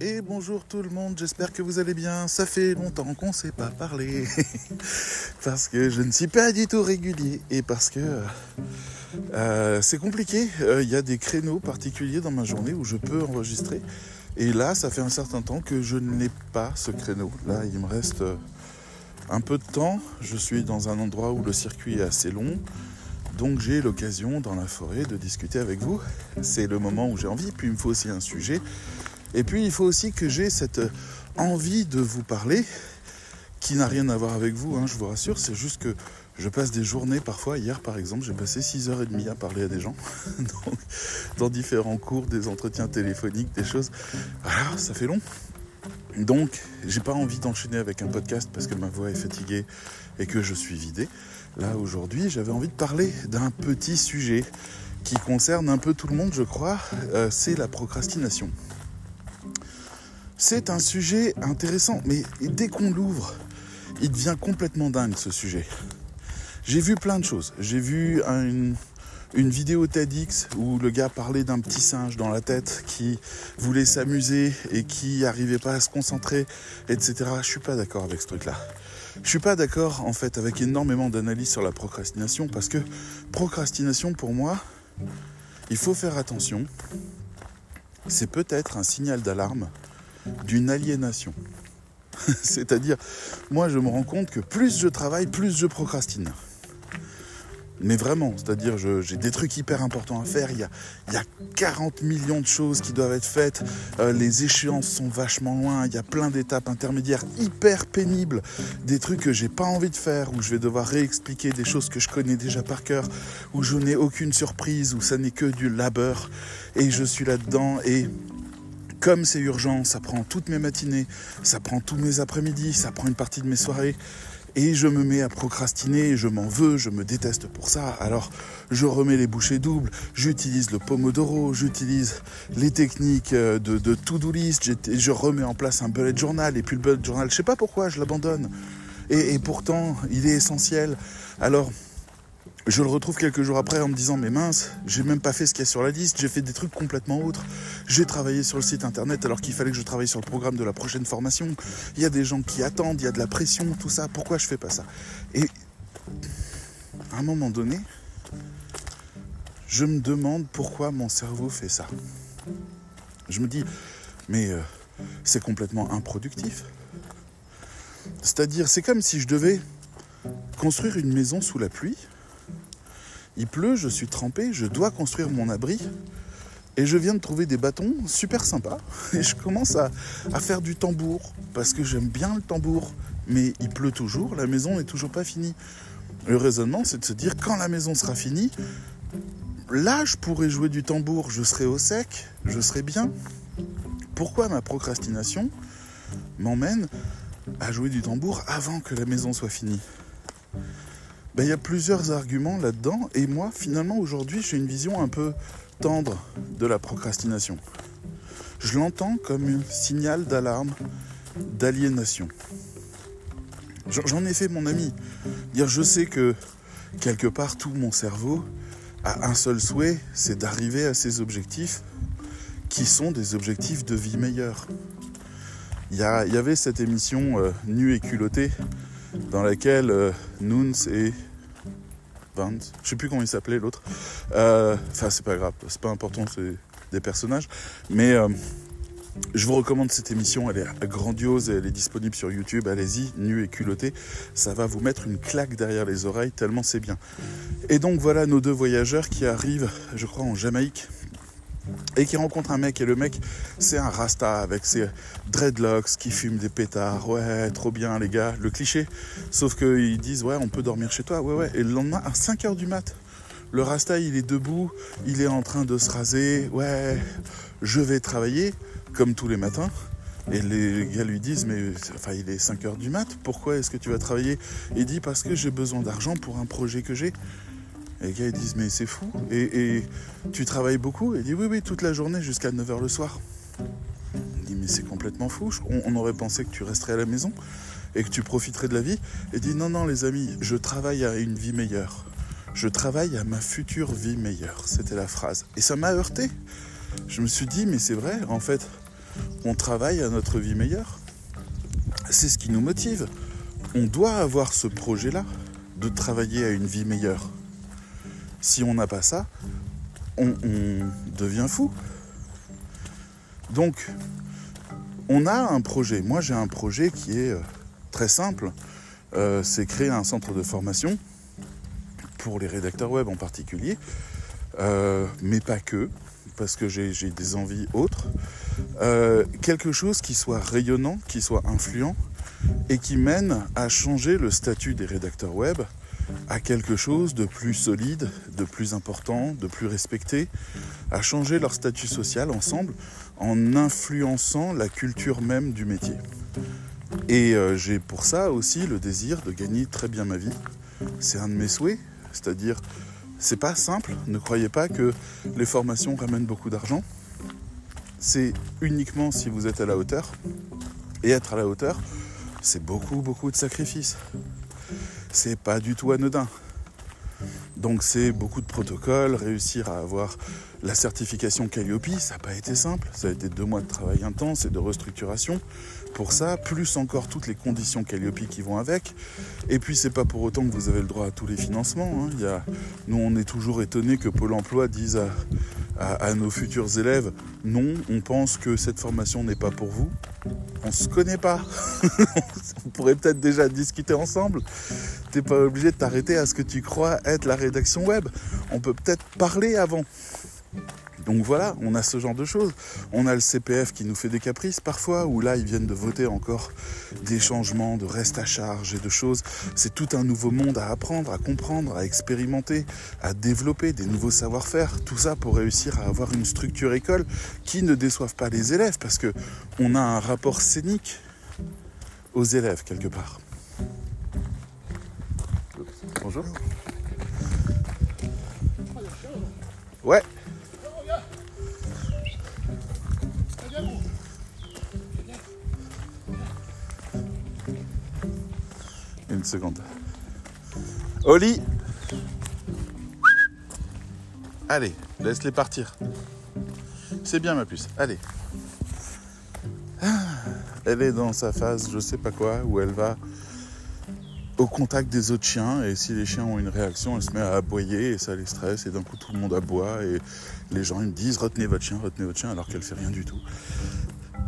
et bonjour tout le monde, j'espère que vous allez bien. Ça fait longtemps qu'on ne s'est pas parlé. parce que je ne suis pas du tout régulier et parce que euh, c'est compliqué. Euh, il y a des créneaux particuliers dans ma journée où je peux enregistrer. Et là, ça fait un certain temps que je n'ai pas ce créneau. Là, il me reste euh, un peu de temps. Je suis dans un endroit où le circuit est assez long. Donc j'ai l'occasion dans la forêt de discuter avec vous. C'est le moment où j'ai envie. Puis il me faut aussi un sujet. Et puis il faut aussi que j'ai cette envie de vous parler qui n'a rien à voir avec vous, hein, je vous rassure. C'est juste que je passe des journées parfois. Hier par exemple, j'ai passé 6h30 à parler à des gens. dans différents cours, des entretiens téléphoniques, des choses. Voilà, ça fait long. Donc, j'ai pas envie d'enchaîner avec un podcast parce que ma voix est fatiguée et que je suis vidé. Là, aujourd'hui, j'avais envie de parler d'un petit sujet qui concerne un peu tout le monde, je crois. Euh, c'est la procrastination. C'est un sujet intéressant, mais dès qu'on l'ouvre, il devient complètement dingue ce sujet. J'ai vu plein de choses. J'ai vu une, vidéo TEDx où le gars parlait d'un petit singe dans la tête qui voulait s'amuser et qui n'arrivait pas à se concentrer, etc. Je suis pas d'accord avec ce truc-là. Je suis pas d'accord en fait avec énormément d'analyses sur la procrastination parce que procrastination pour moi, il faut faire attention. C'est peut-être un signal d'alarme d'une aliénation. C'est-à-dire, moi je me rends compte que plus je travaille, plus je procrastine. Mais vraiment, c'est-à-dire j'ai des trucs hyper importants à faire, il y, a, il y a 40 millions de choses qui doivent être faites, euh, les échéances sont vachement loin, il y a plein d'étapes intermédiaires hyper pénibles, des trucs que j'ai pas envie de faire, où je vais devoir réexpliquer des choses que je connais déjà par cœur, où je n'ai aucune surprise, où ça n'est que du labeur, et je suis là-dedans, et comme c'est urgent, ça prend toutes mes matinées, ça prend tous mes après-midi, ça prend une partie de mes soirées et je me mets à procrastiner, je m'en veux, je me déteste pour ça. Alors je remets les bouchées doubles, j'utilise le pomodoro, j'utilise les techniques euh, de, to-do list, je remets en place un bullet journal et puis le bullet journal, je sais pas pourquoi je l'abandonne. Et pourtant, il est essentiel. Alors, je le retrouve quelques jours après en me disant mais mince, j'ai même pas fait ce qu'il y a sur la liste, j'ai fait des trucs complètement autres. J'ai travaillé sur le site internet alors qu'il fallait que je travaille sur le programme de la prochaine formation. Il y a des gens qui attendent, il y a de la pression, tout ça. Pourquoi je fais pas ça? Et à un moment donné, je me demande pourquoi mon cerveau fait ça. Je me dis mais euh, c'est complètement improductif. C'est-à-dire, c'est comme si je devais construire une maison sous la pluie il pleut, je suis trempé, je dois construire mon abri. Et je viens de trouver des bâtons super sympas. Et je commence à, faire du tambour. Parce que j'aime bien le tambour. Mais il pleut toujours, la maison n'est toujours pas finie. Le raisonnement, c'est de se dire quand la maison sera finie, là, je pourrai jouer du tambour, je serai au sec, je serai bien. Pourquoi ma procrastination m'emmène à jouer du tambour avant que la maison soit finie? Ben, il y a plusieurs arguments là-dedans. Et moi, finalement, aujourd'hui, j'ai une vision un peu tendre de la procrastination. Je l'entends comme un signal d'alarme, d'aliénation. J'en ai fait mon ami. Dire, je sais que quelque part, tout mon cerveau a un seul souhait, c'est d'arriver à ces objectifs qui sont des objectifs de vie meilleure. Il y, avait cette émission euh, Nu et culotté dans laquelle euh, Nuns et je sais plus comment il s'appelait l'autre. Euh, enfin, c'est pas grave, c'est pas important, c'est des personnages. Mais euh, je vous recommande cette émission, elle est grandiose elle est disponible sur YouTube. Allez-y, nu et culotté. Ça va vous mettre une claque derrière les oreilles, tellement c'est bien. Et donc voilà nos deux voyageurs qui arrivent, je crois, en Jamaïque et qui rencontre un mec et le mec c'est un rasta avec ses dreadlocks qui fume des pétards. Ouais trop bien les gars. Le cliché. Sauf qu'ils disent ouais on peut dormir chez toi. Ouais ouais. Et le lendemain à 5h du mat le rasta il est debout il est en train de se raser. Ouais je vais travailler comme tous les matins. Et les gars lui disent mais enfin il est 5h du mat pourquoi est-ce que tu vas travailler? Il dit parce que j'ai besoin d'argent pour un projet que j'ai les gars ils disent mais c'est fou. Et, tu travailles beaucoup Il dit oui oui toute la journée jusqu'à 9h le soir. Il dit mais c'est complètement fou. On, aurait pensé que tu resterais à la maison et que tu profiterais de la vie. Et dit non non les amis, je travaille à une vie meilleure. Je travaille à ma future vie meilleure. C'était la phrase. Et ça m'a heurté. Je me suis dit mais c'est vrai en fait. on travaille à notre vie meilleure. C'est ce qui nous motive. On doit avoir ce projet-là de travailler à une vie meilleure. Si on n'a pas ça, on, devient fou. Donc, on a un projet. Moi, j'ai un projet qui est euh, très simple. Euh, c'est créer un centre de formation pour les rédacteurs web en particulier, euh, mais pas que, parce que j'ai des envies autres. quelque chose qui soit rayonnant, qui soit influent et qui mène à changer le statut des rédacteurs web à quelque chose de plus solide, de plus important, de plus respecté, à changer leur statut social ensemble en influençant la culture même du métier. Et euh, j'ai pour ça aussi le désir de gagner très bien ma vie. C'est un de mes souhaits, c'est-à-dire c'est pas simple, ne croyez pas que les formations ramènent beaucoup d'argent. C'est uniquement si vous êtes à la hauteur. Et être à la hauteur, c'est beaucoup beaucoup de sacrifices c'est pas du tout anodin. Donc c'est beaucoup de protocoles, réussir à avoir la certification Calliope, ça n'a pas été simple, ça a été deux mois de travail intense et de restructuration ça, plus encore toutes les conditions Calliope qui vont avec. Et puis c'est pas pour autant que vous avez le droit à tous les financements. Hein. Il nous on est toujours étonné que Pôle Emploi dise à, à, nos futurs élèves non, on pense que cette formation n'est pas pour vous. On se connaît pas. on pourrait peut-être déjà discuter ensemble. T'es pas obligé de t'arrêter à ce que tu crois être la rédaction web. On peut peut-être parler avant. Donc voilà, on a ce genre de choses. On a le CPF qui nous fait des caprices parfois, où là, ils viennent de voter encore des changements de reste à charge et de choses. C'est tout un nouveau monde à apprendre, à comprendre, à expérimenter, à développer des nouveaux savoir-faire. Tout ça pour réussir à avoir une structure école qui ne déçoive pas les élèves, parce que on a un rapport scénique aux élèves quelque part. Bonjour. Ouais. Seconde. Oli Allez, laisse-les partir. C'est bien ma puce, allez. Elle est dans sa phase je sais pas quoi, où elle va au contact des autres chiens et si les chiens ont une réaction, elle se met à aboyer et ça les stresse et d'un coup tout le monde aboie et les gens me disent retenez votre chien, retenez votre chien alors qu'elle fait rien du tout.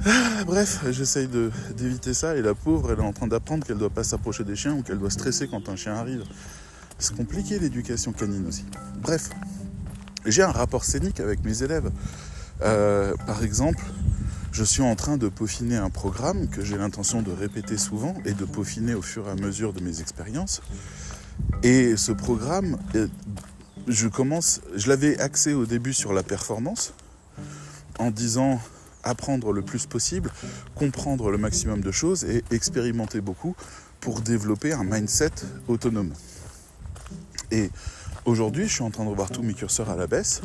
Bref, j'essaye d'éviter ça et la pauvre, elle est en train d'apprendre qu'elle doit pas s'approcher des chiens ou qu'elle doit stresser quand un chien arrive. C'est compliqué l'éducation canine aussi. Bref, j'ai un rapport scénique avec mes élèves. Euh, par exemple, je suis en train de peaufiner un programme que j'ai l'intention de répéter souvent et de peaufiner au fur et à mesure de mes expériences. Et ce programme, euh, je commence, je l'avais axé au début sur la performance, en disant apprendre le plus possible, comprendre le maximum de choses et expérimenter beaucoup pour développer un mindset autonome. Et aujourd'hui, je suis en train de revoir tous mes curseurs à la baisse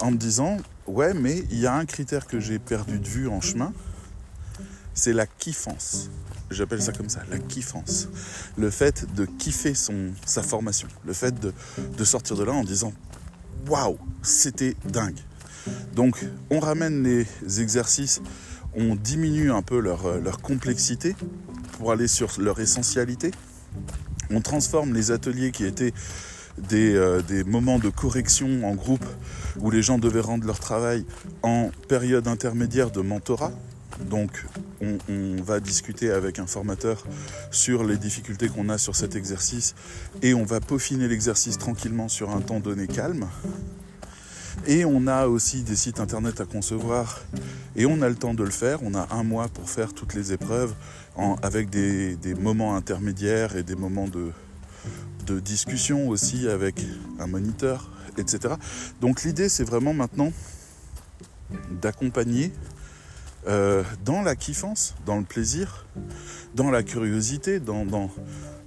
en me disant ouais, mais il y a un critère que j'ai perdu de vue en chemin, c'est la kiffance. J'appelle ça comme ça, la kiffance. Le fait de kiffer son, sa formation. Le fait de, de sortir de là en disant waouh, c'était dingue. Donc on ramène les exercices, on diminue un peu leur, euh, leur complexité pour aller sur leur essentialité. On transforme les ateliers qui étaient des, euh, des, moments de correction en groupe où les gens devaient rendre leur travail en période intermédiaire de mentorat. Donc on, on va discuter avec un formateur sur les difficultés qu'on a sur cet exercice et on va peaufiner l'exercice tranquillement sur un temps donné calme. Et on a aussi des sites internet à concevoir et on a le temps de le faire. On a un mois pour faire toutes les épreuves avec des, moments intermédiaires et des moments de, discussion aussi avec un moniteur, etc. Donc l'idée c'est vraiment maintenant d'accompagner euh, dans la kiffance, dans le plaisir, dans la curiosité, dans,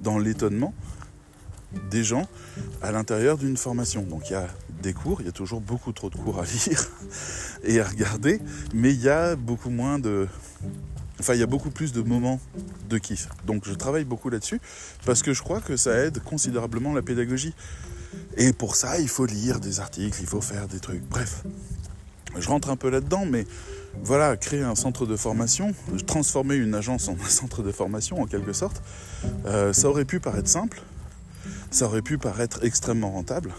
dans l'étonnement des gens à l'intérieur d'une formation. Donc il y a des cours, il y a toujours beaucoup trop de cours à lire et à regarder, mais il y a beaucoup moins de... Enfin, il y a beaucoup plus de moments de kiff. Donc je travaille beaucoup là-dessus parce que je crois que ça aide considérablement la pédagogie. Et pour ça, il faut lire des articles, il faut faire des trucs. Bref. je rentre un peu là-dedans, mais voilà, créer un centre de formation, transformer une agence en un centre de formation en quelque sorte, euh, ça aurait pu paraître simple, ça aurait pu paraître extrêmement rentable.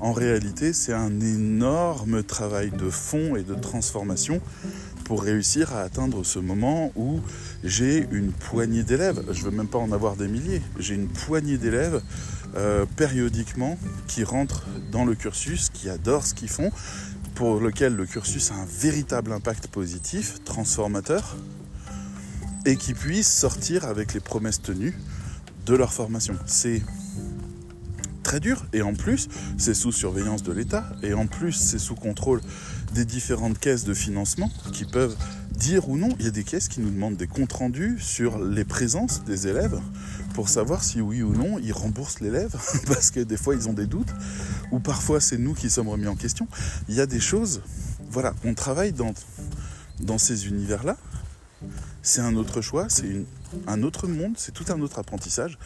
En réalité, c'est un énorme travail de fond et de transformation pour réussir à atteindre ce moment où j'ai une poignée d'élèves, je ne veux même pas en avoir des milliers, j'ai une poignée d'élèves euh, périodiquement qui rentrent dans le cursus, qui adorent ce qu'ils font, pour lequel le cursus a un véritable impact positif, transformateur, et qui puissent sortir avec les promesses tenues de leur formation. C'est dur et en plus c'est sous surveillance de l'État et en plus c'est sous contrôle des différentes caisses de financement qui peuvent dire ou non, il y a des caisses qui nous demandent des comptes rendus sur les présences des élèves pour savoir si oui ou non ils remboursent l'élève parce que des fois ils ont des doutes ou parfois c'est nous qui sommes remis en question. Il y a des choses, voilà, on travaille dans, dans ces univers-là. C'est un autre choix, c'est un autre monde, c'est tout un autre apprentissage.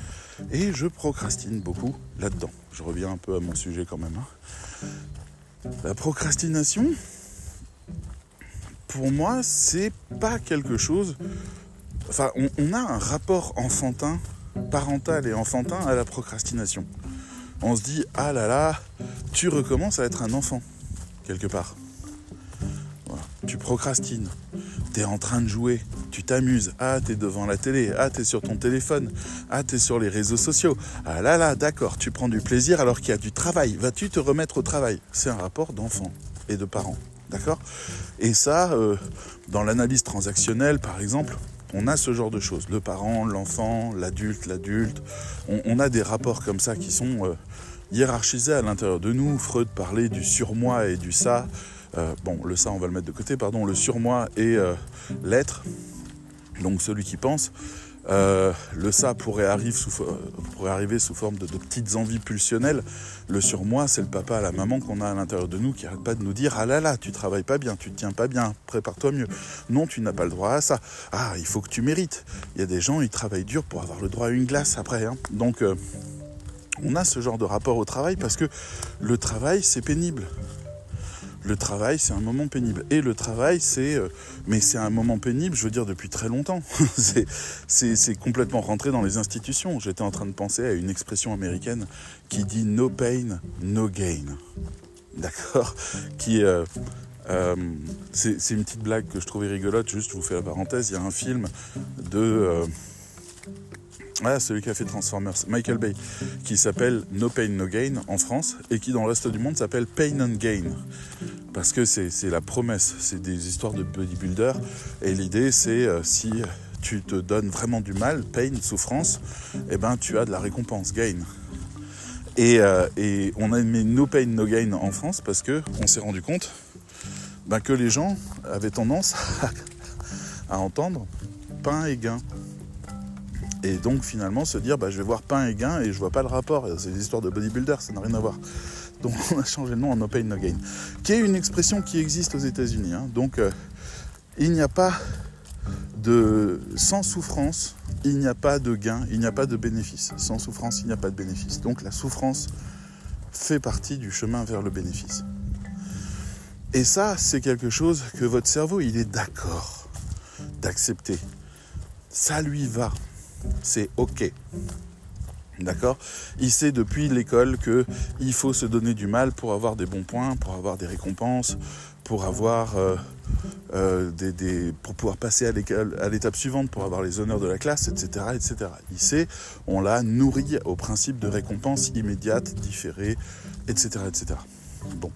Et je procrastine beaucoup là-dedans. Je reviens un peu à mon sujet quand même. Hein. La procrastination, pour moi, c'est pas quelque chose. Enfin, on, a un rapport enfantin, parental et enfantin à la procrastination. On se dit, ah là là, tu recommences à être un enfant, quelque part. Tu procrastines, tu es en train de jouer, tu t'amuses, ah t'es devant la télé, ah t'es sur ton téléphone, ah t'es sur les réseaux sociaux, ah là là, d'accord, tu prends du plaisir alors qu'il y a du travail, vas-tu te remettre au travail? C'est un rapport d'enfant et de parents. D'accord? Et ça, euh, dans l'analyse transactionnelle, par exemple, on a ce genre de choses. Le parent, l'enfant, l'adulte, l'adulte. On, a des rapports comme ça qui sont euh, hiérarchisés à l'intérieur de nous. Freud parlait du surmoi et du ça. Euh, bon, le ça, on va le mettre de côté, pardon. Le surmoi et l'être. Donc celui qui pense. Euh, le ça pourrait, arriver sous forme de, petites envies pulsionnelles. Le surmoi, c'est le papa, la maman qu'on a à l'intérieur de nous qui n'arrête pas de nous dire Ah là là, tu travailles pas bien, tu te tiens pas bien, prépare-toi mieux. Non, tu n'as pas le droit à ça. Ah, il faut que tu mérites. Il y a des gens, ils travaillent dur pour avoir le droit à une glace après. Hein. Donc, euh, on a ce genre de rapport au travail parce que le travail, c'est pénible le travail, c'est un moment pénible. Et le travail, c'est. Euh, mais c'est un moment pénible, je veux dire, depuis très longtemps. c'est complètement rentré dans les institutions. J'étais en train de penser à une expression américaine qui dit no pain, no gain. D'accord? Qui. Euh, euh, c'est une petite blague que je trouvais rigolote, juste je vous fais la parenthèse, il y a un film de ah, celui qui a fait Transformers, Michael Bay, qui s'appelle No Pain No Gain en France et qui dans le reste du monde s'appelle Pain and Gain. Parce que c'est la promesse, c'est des histoires de bodybuilder et l'idée c'est euh, si tu te donnes vraiment du mal, pain, souffrance, eh ben tu as de la récompense, gain. Et, euh, et on a mis No Pain No Gain en France parce que on s'est rendu compte ben, que les gens avaient tendance à entendre pain et gain. Et donc finalement se dire bah, je vais voir pain et gain et je vois pas le rapport. C'est des histoires de bodybuilder, ça n'a rien à voir. Donc on a changé le nom en No Pain No Gain, qui est une expression qui existe aux États-Unis. Hein. Donc euh, il n'y a pas de sans souffrance, il n'y a pas de gain, il n'y a pas de bénéfice. Sans souffrance, il n'y a pas de bénéfice. Donc la souffrance fait partie du chemin vers le bénéfice. Et ça, c'est quelque chose que votre cerveau, il est d'accord d'accepter. Ça lui va c'est OK. D'accord? Il sait depuis l'école qu'il faut se donner du mal pour avoir des bons points, pour avoir des récompenses, pour avoir euh, euh, des, pour pouvoir passer à l'étape suivante, pour avoir les honneurs de la classe, etc., etc. Il sait, on l'a nourri au principe de récompense immédiate, différée, etc., etc. Bon,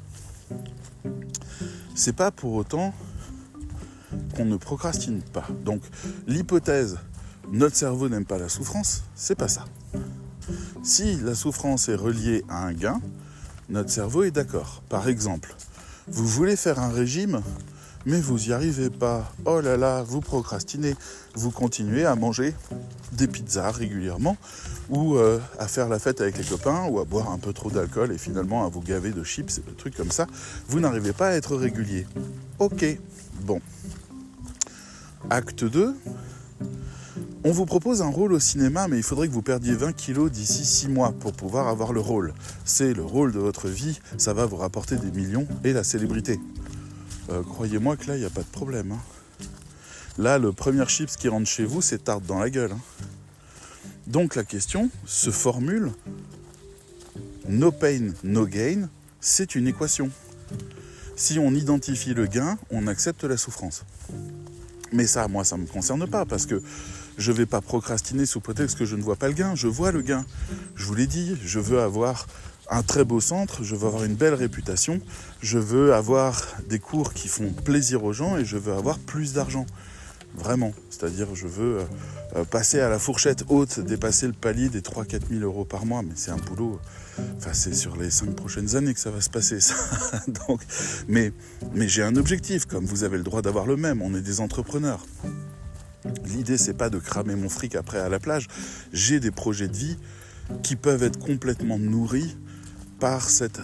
c'est pas pour autant qu'on ne procrastine pas. Donc l'hypothèse notre cerveau n'aime pas la souffrance, c'est pas ça. Si la souffrance est reliée à un gain, notre cerveau est d'accord. Par exemple, vous voulez faire un régime, mais vous n'y arrivez pas. Oh là là, vous procrastinez. Vous continuez à manger des pizzas régulièrement, ou euh, à faire la fête avec les copains, ou à boire un peu trop d'alcool et finalement à vous gaver de chips et de trucs comme ça. Vous n'arrivez pas à être régulier. Ok, bon. Acte 2, on vous propose un rôle au cinéma, mais il faudrait que vous perdiez 20 kilos d'ici 6 mois pour pouvoir avoir le rôle. C'est le rôle de votre vie, ça va vous rapporter des millions et la célébrité. euh, croyez-moi que là, il n'y a pas de problème. hein. Là, le premier chips qui rentre chez vous, c'est tarte dans la gueule. hein. Donc la question se formule no pain, no gain, c'est une équation. Si on identifie le gain, on accepte la souffrance. Mais ça, moi, ça ne me concerne pas parce que je ne vais pas procrastiner sous prétexte que je ne vois pas le gain. Je vois le gain. Je vous l'ai dit, je veux avoir un très beau centre, je veux avoir une belle réputation, je veux avoir des cours qui font plaisir aux gens et je veux avoir plus d'argent. Vraiment. C'est-à-dire, je veux euh, euh, passer à la fourchette haute, dépasser le palier des 3-4 000 euros par mois. Mais c'est un boulot. Enfin, c'est sur les 5 prochaines années que ça va se passer. Donc, mais j'ai un objectif, comme vous avez le droit d'avoir le même. On est des entrepreneurs. L'idée, c'est pas de cramer mon fric après à la plage. J'ai des projets de vie qui peuvent être complètement nourris par cette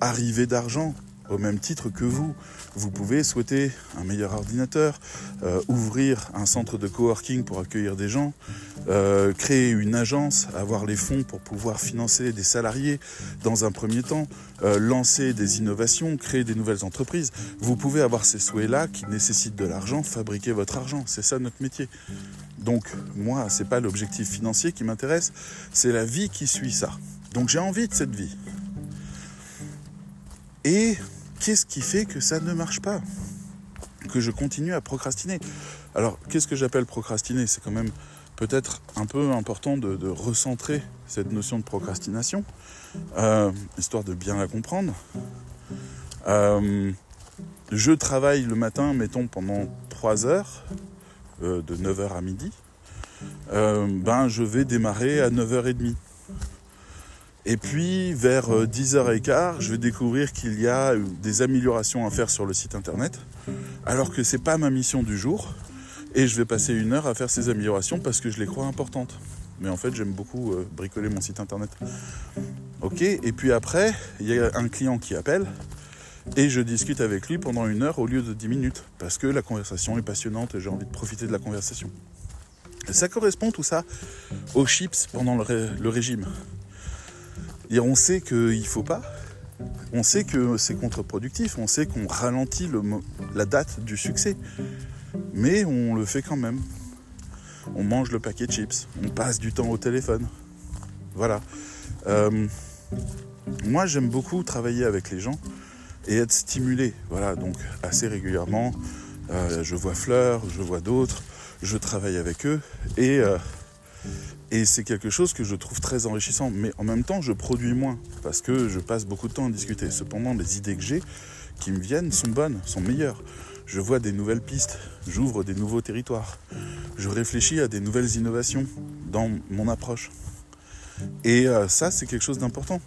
arrivée d'argent, au même titre que vous. Vous pouvez souhaiter un meilleur ordinateur, euh, ouvrir un centre de coworking pour accueillir des gens, euh, créer une agence, avoir les fonds pour pouvoir financer des salariés dans un premier temps, euh, lancer des innovations, créer des nouvelles entreprises. Vous pouvez avoir ces souhaits-là qui nécessitent de l'argent, fabriquer votre argent. C'est ça notre métier. Donc moi, c'est pas l'objectif financier qui m'intéresse, c'est la vie qui suit ça. Donc j'ai envie de cette vie. Et qu'est-ce qui fait que ça ne marche pas? Que je continue à procrastiner. Alors, qu'est-ce que j'appelle procrastiner? C'est quand même peut-être un peu important de, recentrer cette notion de procrastination, euh, histoire de bien la comprendre. Euh, je travaille le matin, mettons, pendant 3 heures, euh, de 9h à midi. ben, je vais démarrer à 9h30. Et puis vers 10h15, je vais découvrir qu'il y a des améliorations à faire sur le site internet, alors que c'est pas ma mission du jour. Et je vais passer une heure à faire ces améliorations parce que je les crois importantes. Mais en fait, j'aime beaucoup euh, bricoler mon site internet. Ok, et puis après, il y a un client qui appelle et je discute avec lui pendant une heure au lieu de 10 minutes parce que la conversation est passionnante et j'ai envie de profiter de la conversation. Ça correspond tout ça aux chips pendant le, le régime. Et on sait qu'il ne faut pas. On sait que c'est contre-productif. On sait qu'on ralentit le, la date du succès. Mais on le fait quand même. On mange le paquet de chips. On passe du temps au téléphone. Voilà. Euh, moi, j'aime beaucoup travailler avec les gens et être stimulé. Voilà, donc assez régulièrement. Euh, je vois Fleur, je vois d'autres. Je travaille avec eux. Et. Euh, et c'est quelque chose que je trouve très enrichissant. Mais en même temps, je produis moins parce que je passe beaucoup de temps à discuter. Cependant, les idées que j'ai qui me viennent sont bonnes, sont meilleures. Je vois des nouvelles pistes, j'ouvre des nouveaux territoires. Je réfléchis à des nouvelles innovations dans mon approche. Et euh, ça, c'est quelque chose d'important.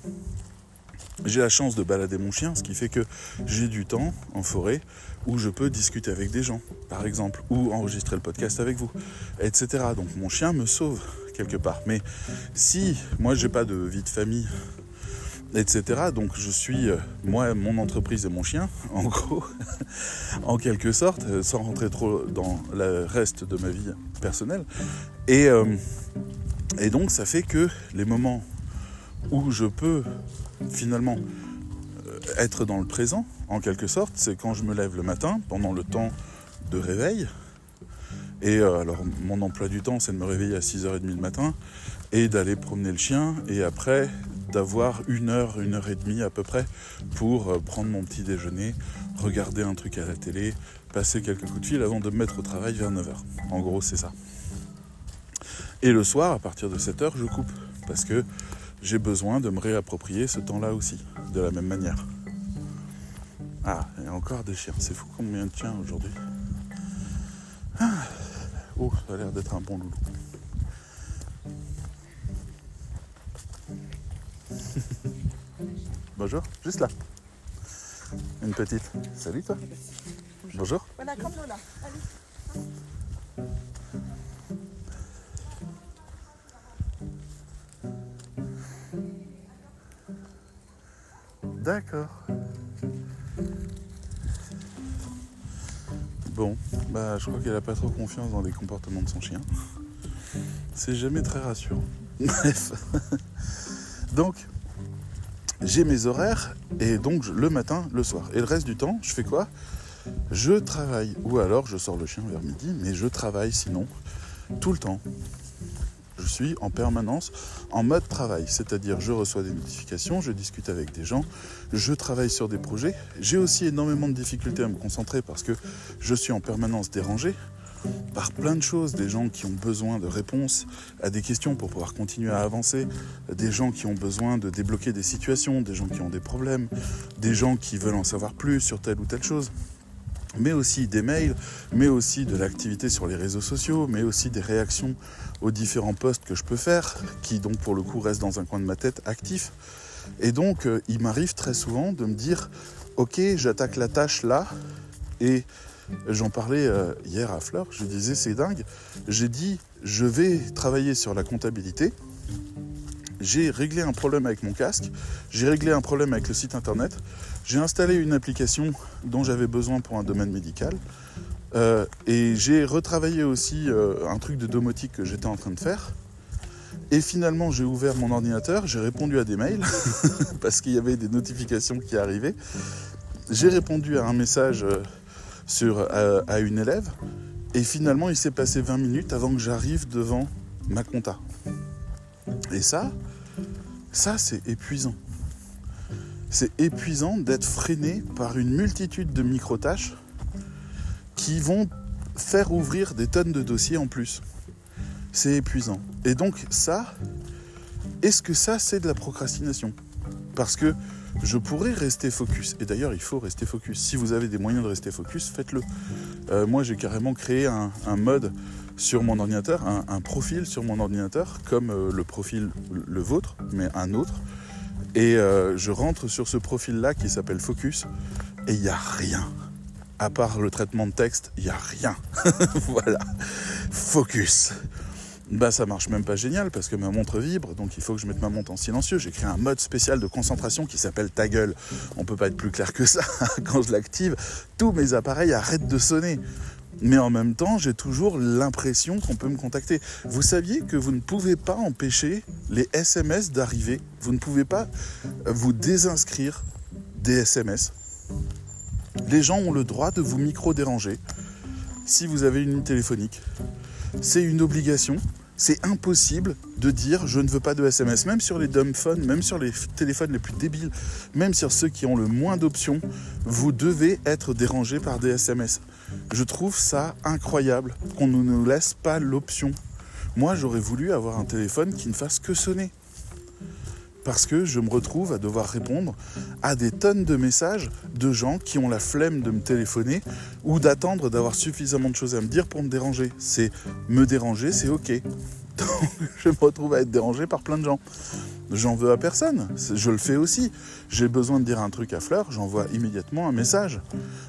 J'ai la chance de balader mon chien, ce qui fait que j'ai du temps en forêt où je peux discuter avec des gens, par exemple, ou enregistrer le podcast avec vous, etc. Donc mon chien me sauve Mais si moi j'ai pas de vie de famille, etc. Donc je suis moi, mon entreprise et mon chien, en gros, en quelque sorte, sans rentrer trop dans le reste de ma vie personnelle. Et, euh, et donc ça fait que les moments où je peux finalement être dans le présent, en quelque sorte, c'est quand je me lève le matin, pendant le temps de réveil. Et euh, alors, mon emploi du temps, c'est de me réveiller à 6h30 le matin et d'aller promener le chien. Et après, d'avoir une heure, une heure et demie à peu près pour euh, prendre mon petit déjeuner, regarder un truc à la télé, passer quelques coups de fil avant de me mettre au travail vers 9h. En gros, c'est ça. Et le soir, à partir de 7h, je coupe. Parce que j'ai besoin de me réapproprier ce temps-là aussi, de la même manière. Ah, il y a encore des chiens. C'est fou combien de chiens aujourd'hui. Ah. Oh, ça a l'air d'être un bon loulou. Bonjour, juste là. Une petite. Salut toi. Bonjour. Voilà, comme Lola. Allez. D'accord. Bon, bah je crois qu'elle a pas trop confiance dans les comportements de son chien. C'est jamais très rassurant. Bref. donc, j'ai mes horaires et donc le matin, le soir. Et le reste du temps, je fais quoi? Je travaille, ou alors je sors le chien vers midi, mais je travaille sinon tout le temps. Je suis en permanence en mode travail, c'est-à-dire je reçois des notifications, je discute avec des gens, je travaille sur des projets. J'ai aussi énormément de difficultés à me concentrer parce que je suis en permanence dérangé par plein de choses, des gens qui ont besoin de réponses à des questions pour pouvoir continuer à avancer, des gens qui ont besoin de débloquer des situations, des gens qui ont des problèmes, des gens qui veulent en savoir plus sur telle ou telle chose mais aussi des mails, mais aussi de l'activité sur les réseaux sociaux, mais aussi des réactions aux différents posts que je peux faire, qui donc pour le coup restent dans un coin de ma tête actif. Et donc euh, il m'arrive très souvent de me dire, ok, j'attaque la tâche là, et j'en parlais euh, hier à Fleur, je disais c'est dingue, j'ai dit je vais travailler sur la comptabilité, j'ai réglé un problème avec mon casque, j'ai réglé un problème avec le site internet, j'ai installé une application dont j'avais besoin pour un domaine médical, euh, et j'ai retravaillé aussi euh, un truc de domotique que j'étais en train de faire. Et finalement, j'ai ouvert mon ordinateur, j'ai répondu à des mails, parce qu'il y avait des notifications qui arrivaient. J'ai répondu à un message euh, sur, à une élève, et finalement, il s'est passé 20 minutes avant que j'arrive devant ma compta. Et ça, ça c'est épuisant. C'est épuisant d'être freiné par une multitude de micro-tâches qui vont faire ouvrir des tonnes de dossiers en plus. C'est épuisant. Et donc ça, est-ce que ça c'est de la procrastination? Parce que je pourrais rester focus. Et d'ailleurs, il faut rester focus. Si vous avez des moyens de rester focus, faites-le. Euh, moi, j'ai carrément créé un, mode sur mon ordinateur, un, profil sur mon ordinateur, comme euh, le profil le vôtre, mais un autre. Et euh, je rentre sur ce profil-là qui s'appelle Focus, et il n'y a rien. À part le traitement de texte, il n'y a rien. voilà. Focus bah ça marche même pas génial parce que ma montre vibre, donc il faut que je mette ma montre en silencieux. J'ai créé un mode spécial de concentration qui s'appelle ta gueule. On peut pas être plus clair que ça. Quand je l'active, tous mes appareils arrêtent de sonner. Mais en même temps, j'ai toujours l'impression qu'on peut me contacter. Vous saviez que vous ne pouvez pas empêcher les SMS d'arriver. Vous ne pouvez pas vous désinscrire des SMS. Les gens ont le droit de vous micro-déranger si vous avez une ligne téléphonique. C'est une obligation c'est impossible de dire je ne veux pas de SMS, même sur les dumb phones, même sur les téléphones les plus débiles, même sur ceux qui ont le moins d'options, vous devez être dérangé par des SMS. Je trouve ça incroyable qu'on ne nous laisse pas l'option. Moi, j'aurais voulu avoir un téléphone qui ne fasse que sonner. Parce que je me retrouve à devoir répondre à des tonnes de messages de gens qui ont la flemme de me téléphoner ou d'attendre d'avoir suffisamment de choses à me dire pour me déranger. C'est me déranger, c'est ok. je me retrouve à être dérangé par plein de gens. J'en veux à personne, je le fais aussi. J'ai besoin de dire un truc à Fleur, j'envoie immédiatement un message,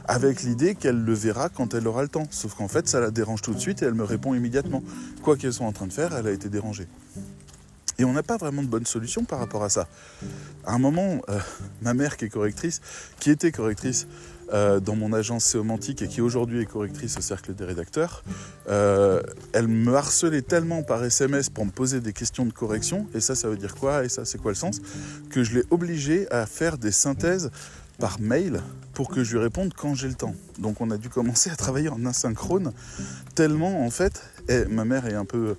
avec l'idée qu'elle le verra quand elle aura le temps. Sauf qu'en fait, ça la dérange tout de suite et elle me répond immédiatement. Quoi qu'elle soit en train de faire, elle a été dérangée. Et on n'a pas vraiment de bonne solution par rapport à ça. À un moment, euh, ma mère qui est correctrice, qui était correctrice euh, dans mon agence séomantique et qui aujourd'hui est correctrice au cercle des rédacteurs, euh, elle me harcelait tellement par SMS pour me poser des questions de correction, et ça ça veut dire quoi, et ça c'est quoi le sens, que je l'ai obligée à faire des synthèses par mail pour que je lui réponde quand j'ai le temps. Donc on a dû commencer à travailler en asynchrone, tellement en fait, ma mère est un peu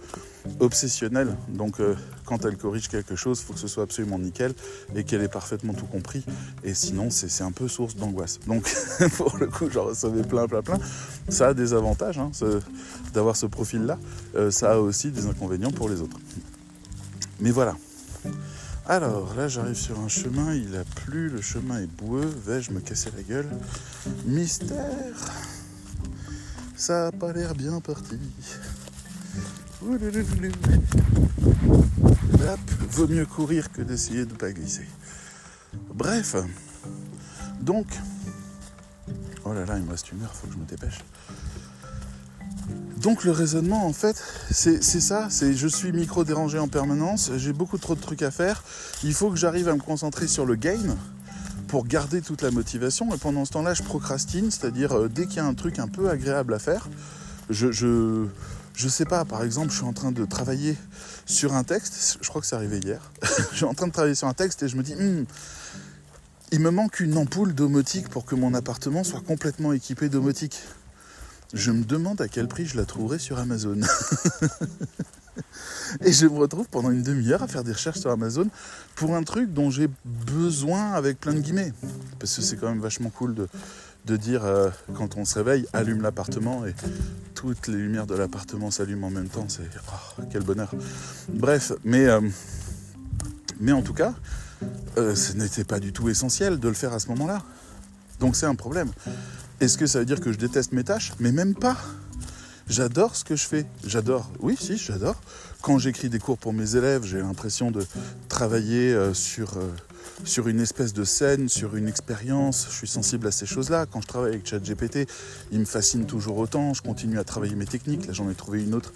obsessionnelle, donc euh, quand elle corrige quelque chose, il faut que ce soit absolument nickel et qu'elle ait parfaitement tout compris, et sinon c'est un peu source d'angoisse. Donc pour le coup, j'en recevais plein, plein, plein. Ça a des avantages hein, d'avoir ce profil-là, euh, ça a aussi des inconvénients pour les autres. Mais voilà, alors là j'arrive sur un chemin, il a plu, le chemin est boueux, vais-je me casser la gueule? Mystère Ça a pas l'air bien parti. Vaut mieux courir que d'essayer de ne pas glisser. Bref, donc... Oh là là, il me reste une heure, faut que je me dépêche. Donc le raisonnement, en fait, c'est ça, c'est je suis micro-dérangé en permanence, j'ai beaucoup trop de trucs à faire, il faut que j'arrive à me concentrer sur le gain pour garder toute la motivation, et pendant ce temps-là, je procrastine, c'est-à-dire euh, dès qu'il y a un truc un peu agréable à faire, je, je sais pas, par exemple, je suis en train de travailler sur un texte, je crois que c'est arrivé hier, je suis en train de travailler sur un texte et je me dis, hmm, Il me manque une ampoule domotique pour que mon appartement soit complètement équipé domotique. Je me demande à quel prix je la trouverai sur Amazon. Et je me retrouve pendant une demi-heure à faire des recherches sur Amazon pour un truc dont j'ai besoin avec plein de guillemets. Parce que c'est quand même vachement cool de, de dire euh, quand on se réveille, allume l'appartement et toutes les lumières de l'appartement s'allument en même temps. C'est oh, quel bonheur. Bref, mais, euh, en tout cas, euh, ce n'était pas du tout essentiel de le faire à ce moment-là. Donc c'est un problème. Est-ce que ça veut dire que je déteste mes tâches? Mais même pas. J'adore ce que je fais. J'adore. Oui, si, j'adore. Quand j'écris des cours pour mes élèves, j'ai l'impression de travailler sur sur une espèce de scène, sur une expérience. Je suis sensible à ces choses-là. Quand je travaille avec ChatGPT, il me fascine toujours autant. Je continue à travailler mes techniques. Là, j'en ai trouvé une autre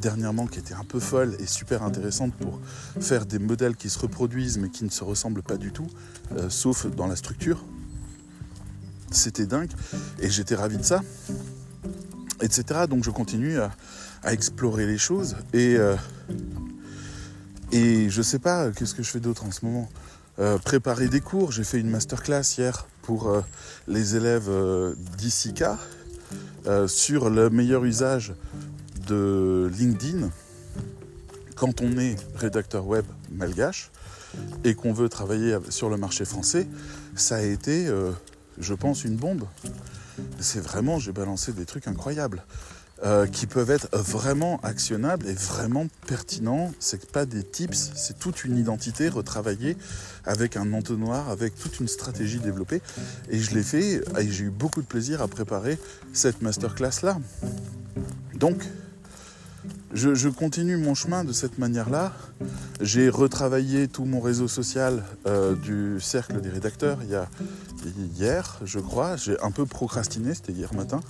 dernièrement qui était un peu folle et super intéressante pour faire des modèles qui se reproduisent mais qui ne se ressemblent pas du tout, euh, sauf dans la structure. C'était dingue et j'étais ravi de ça, etc. Donc je continue à, explorer les choses et euh, et je sais pas qu'est-ce que je fais d'autre en ce moment? Euh, préparer des cours. J'ai fait une masterclass hier pour euh, les élèves euh, d'ICICA sur le meilleur usage de LinkedIn quand on est rédacteur web malgache et qu'on veut travailler sur le marché français. Ça a été, je pense, une bombe. C'est vraiment, j'ai balancé des trucs incroyables. Euh, qui peuvent être vraiment actionnables et vraiment pertinents. C'est pas des tips, c'est toute une identité retravaillée avec un entonnoir, avec toute une stratégie développée. Et je l'ai fait et j'ai eu beaucoup de plaisir à préparer cette masterclass là. Donc, je, continue mon chemin de cette manière-là. J'ai retravaillé tout mon réseau social euh, du cercle des rédacteurs il y a, hier, je crois. J'ai un peu procrastiné, c'était hier matin.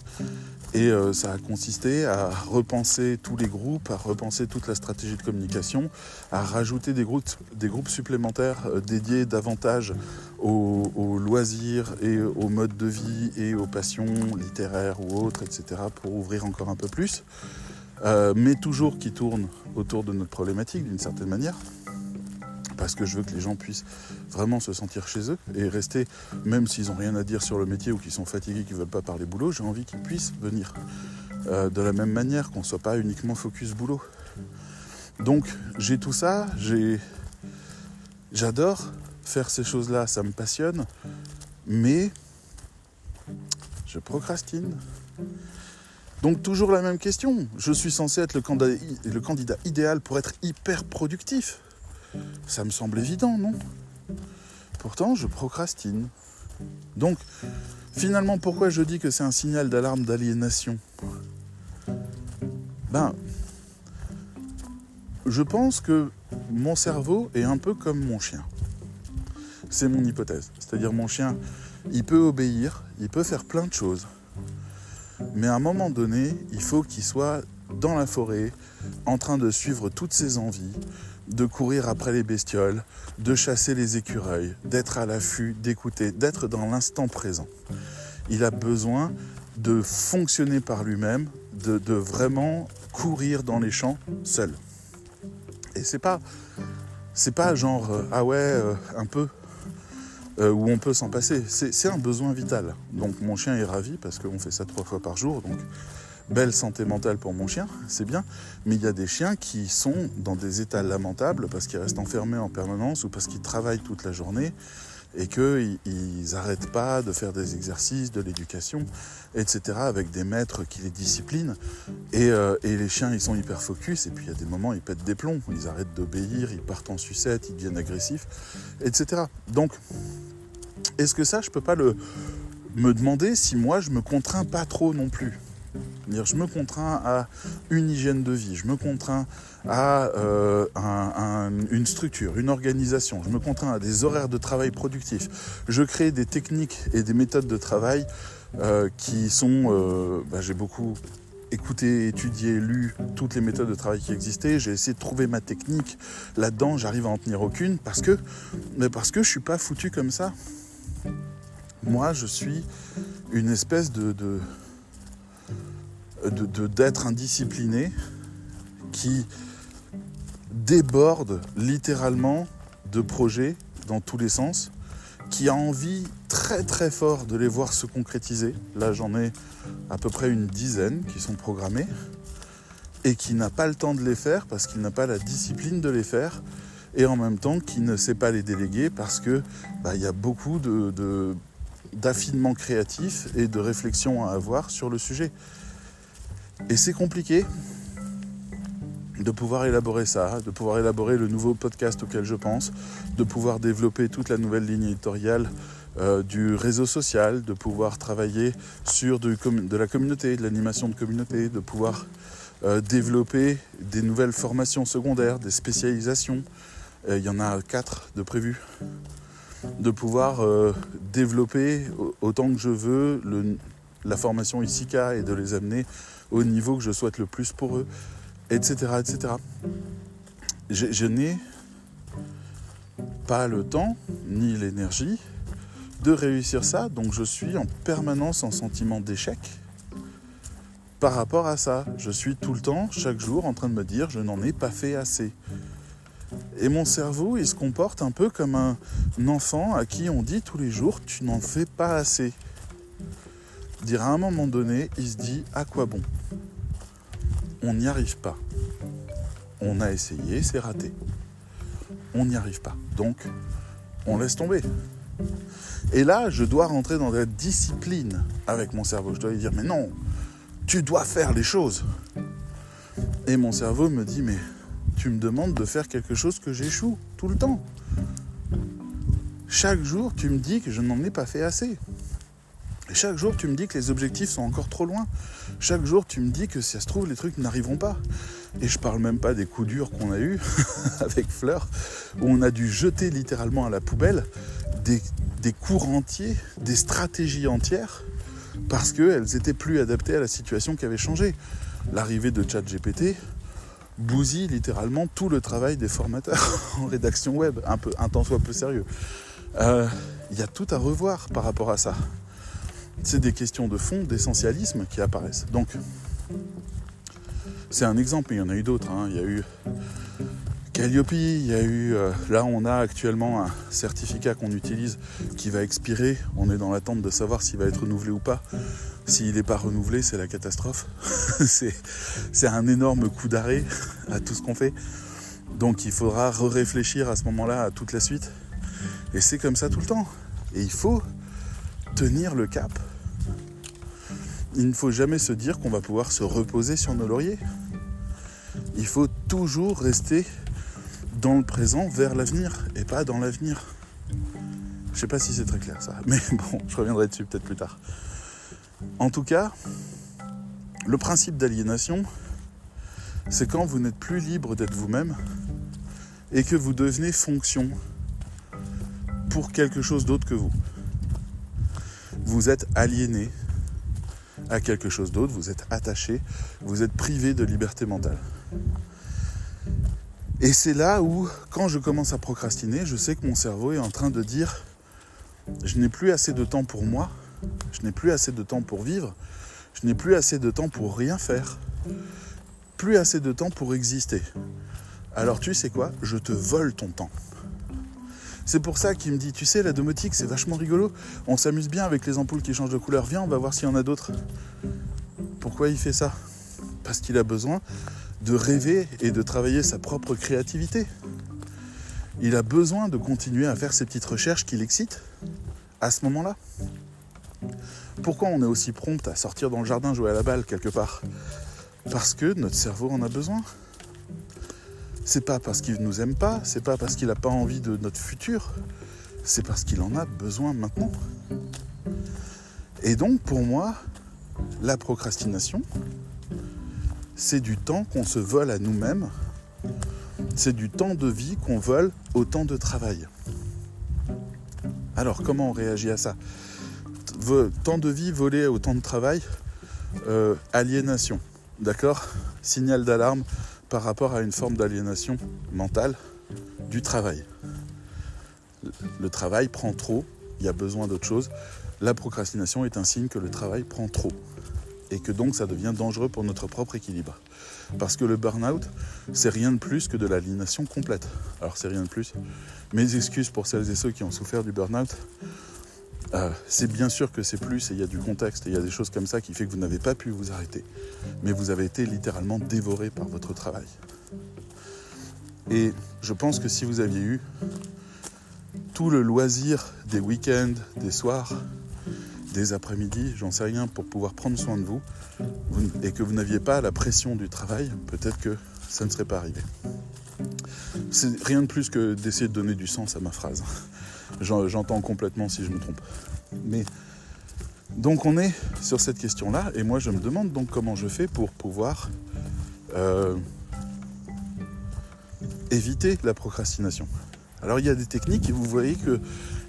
Et euh, ça a consisté à repenser tous les groupes, à repenser toute la stratégie de communication, à rajouter des groupes, supplémentaires euh, dédiés davantage aux, loisirs et aux modes de vie et aux passions littéraires ou autres, etc., pour ouvrir encore un peu plus. Euh, mais toujours qui tournent autour de notre problématique d'une certaine manière parce que je veux que les gens puissent vraiment se sentir chez eux et rester, même s'ils n'ont rien à dire sur le métier ou qu'ils sont fatigués, qu'ils ne veulent pas parler boulot, j'ai envie qu'ils puissent venir. Euh, de la même manière qu'on ne soit pas uniquement focus boulot. Donc j'ai tout ça, j'adore faire ces choses-là, ça me passionne, mais je procrastine. Donc toujours la même question. Je suis censé être le candidat, le candidat idéal pour être hyper productif. Ça me semble évident, non? Pourtant, je procrastine. Donc, finalement, pourquoi je dis que c'est un signal d'alarme d'aliénation? Ben, je pense que mon cerveau est un peu comme mon chien. C'est mon hypothèse. C'est-à-dire mon chien, il peut obéir, il peut faire plein de choses. Mais à un moment donné, il faut qu'il soit dans la forêt, en train de suivre toutes ses envies, de courir après les bestioles, de chasser les écureuils, d'être à l'affût, d'écouter, d'être dans l'instant présent. Il a besoin de fonctionner par lui-même, de, vraiment courir dans les champs seul. Et c'est pas, c'est pas genre euh, ah ouais euh, un peu euh, où on peut s'en passer. C'est un besoin vital. Donc mon chien est ravi parce qu'on fait ça trois fois par jour. Donc belle santé mentale pour mon chien, c'est bien, mais il y a des chiens qui sont dans des états lamentables parce qu'ils restent enfermés en permanence ou parce qu'ils travaillent toute la journée et qu'ils n'arrêtent pas de faire des exercices, de l'éducation, etc., avec des maîtres qui les disciplinent. Et, euh, et, les chiens, ils sont hyper focus, et puis il y a des moments, ils pètent des plombs, ils arrêtent d'obéir, ils partent en sucette, ils deviennent agressifs, etc. Donc, est-ce que ça, je peux pas me demander si moi, je me contrains pas trop non plus? Je me contrains à une hygiène de vie, je me contrains à euh, une structure, une organisation, je me contrains à des horaires de travail productifs, je crée des techniques et des méthodes de travail euh, qui sont, euh, bah, j'ai beaucoup écouté, étudié, lu toutes les méthodes de travail qui existaient. J'ai essayé de trouver ma technique là-dedans. J'arrive à en tenir aucune parce que, mais parce que je suis pas foutu comme ça. Moi, je suis une espèce de, d'être indiscipliné qui déborde littéralement de projets dans tous les sens qui a envie très très fort de les voir se concrétiser. Là, j'en ai à peu près une dizaine qui sont programmés et qui n'a pas le temps de les faire parce qu'il n'a pas la discipline de les faire et en même temps qui ne sait pas les déléguer parce que bah, il y a beaucoup de, d'affinement créatif et de réflexion à avoir sur le sujet. Et c'est compliqué de pouvoir élaborer ça, de pouvoir élaborer le nouveau podcast auquel je pense, de pouvoir développer toute la nouvelle ligne éditoriale euh, du réseau social, de pouvoir travailler sur de, la communauté, de l'animation de communauté, de pouvoir euh, développer des nouvelles formations secondaires, des spécialisations. Euh, il y en a quatre de prévues. De pouvoir développer autant que je veux la formation ICICA et de les amener au niveau que je souhaite le plus pour eux etc. etc. Je, n'ai pas le temps ni l'énergie de réussir ça, donc je suis en permanence en sentiment d'échec par rapport à ça. Je suis tout le temps, chaque jour, en train de me dire je n'en ai pas fait assez. Et mon cerveau, il se comporte un peu comme un enfant à qui on dit tous les jours tu n'en fais pas assez. Dire à un moment donné, il se dit à quoi bon? On n'y arrive pas. On a essayé, c'est raté. On n'y arrive pas. Donc, on laisse tomber. Et là, je dois rentrer dans la discipline avec mon cerveau. Je dois lui dire, mais non, tu dois faire les choses. Et mon cerveau me dit, mais tu me demandes de faire quelque chose que j'échoue tout le temps. Chaque jour, tu me dis que je n'en ai pas fait assez. Chaque jour, tu me dis que les objectifs sont encore trop loin. Chaque jour, tu me dis que si ça se trouve, les trucs n'arriveront pas. Et je parle même pas des coups durs qu'on a eus avec Fleur, où on a dû jeter littéralement à la poubelle des, cours entiers, des stratégies entières, parce qu'elles étaient plus adaptées à la situation qui avait changé. L'arrivée de ChatGPT bousille littéralement tout le travail des formateurs en rédaction web, un, peu, un temps soit peu sérieux. Il euh, y a tout à revoir par rapport à ça c'est des questions de fond, d'essentialisme qui apparaissent. Donc, c'est un exemple, mais il y en a eu d'autres. Hein. Il y a eu Calliope, il y a eu. Euh, là, on a actuellement un certificat qu'on utilise qui va expirer. On est dans l'attente de savoir s'il va être renouvelé ou pas. S'il n'est pas renouvelé, c'est la catastrophe. c'est un énorme coup d'arrêt à tout ce qu'on fait. Donc, il faudra réfléchir à ce moment-là à toute la suite. Et c'est comme ça tout le temps. Et il faut tenir le cap il ne faut jamais se dire qu'on va pouvoir se reposer sur nos lauriers. Il faut toujours rester dans le présent vers l'avenir et pas dans l'avenir. Je sais pas si c'est très clair ça, mais bon, je reviendrai dessus peut-être plus tard. En tout cas, le principe d'aliénation, c'est quand vous n'êtes plus libre d'être vous-même et que vous devenez fonction pour quelque chose d'autre que vous. Vous êtes aliéné à quelque chose d'autre, vous êtes attaché, vous êtes privé de liberté mentale. Et c'est là où, quand je commence à procrastiner, je sais que mon cerveau est en train de dire, je n'ai plus assez de temps pour moi, je n'ai plus assez de temps pour vivre, je n'ai plus assez de temps pour rien faire, plus assez de temps pour exister. Alors tu sais quoi? Je te vole ton temps. C'est pour ça qu'il me dit, tu sais, la domotique, c'est vachement rigolo. On s'amuse bien avec les ampoules qui changent de couleur. Viens, on va voir s'il y en a d'autres. Pourquoi il fait ça? Parce qu'il a besoin de rêver et de travailler sa propre créativité. Il a besoin de continuer à faire ces petites recherches qui l'excitent à ce moment-là. Pourquoi on est aussi prompt à sortir dans le jardin jouer à la balle quelque part? Parce que notre cerveau en a besoin. C'est pas parce qu'il nous aime pas, c'est pas parce qu'il n'a pas envie de notre futur, c'est parce qu'il en a besoin maintenant. Et donc pour moi, la procrastination, c'est du temps qu'on se vole à nous-mêmes, c'est du temps de vie qu'on vole au temps de travail. Alors comment on réagit à ça? Temps de vie volé au temps de travail, euh, aliénation, d'accord? Signal d'alarme, par rapport à une forme d'aliénation mentale du travail. Le travail prend trop, il y a besoin d'autre chose. La procrastination est un signe que le travail prend trop. et que donc ça devient dangereux pour notre propre équilibre. Parce que le burn-out, c'est rien de plus que de l'aliénation complète. Alors c'est rien de plus. Mes excuses pour celles et ceux qui ont souffert du burn-out. Euh, c'est bien sûr que c'est plus et il y a du contexte et il y a des choses comme ça qui fait que vous n'avez pas pu vous arrêter. Mais vous avez été littéralement dévoré par votre travail. Et je pense que si vous aviez eu tout le loisir des week-ends, des soirs, des après-midi, j'en sais rien, pour pouvoir prendre soin de vous, et que vous n'aviez pas la pression du travail, peut-être que ça ne serait pas arrivé. C'est rien de plus que d'essayer de donner du sens à ma phrase. J'entends complètement si je me trompe. Mais donc on est sur cette question-là, et moi je me demande donc comment je fais pour pouvoir euh, éviter la procrastination. Alors il y a des techniques, et vous voyez que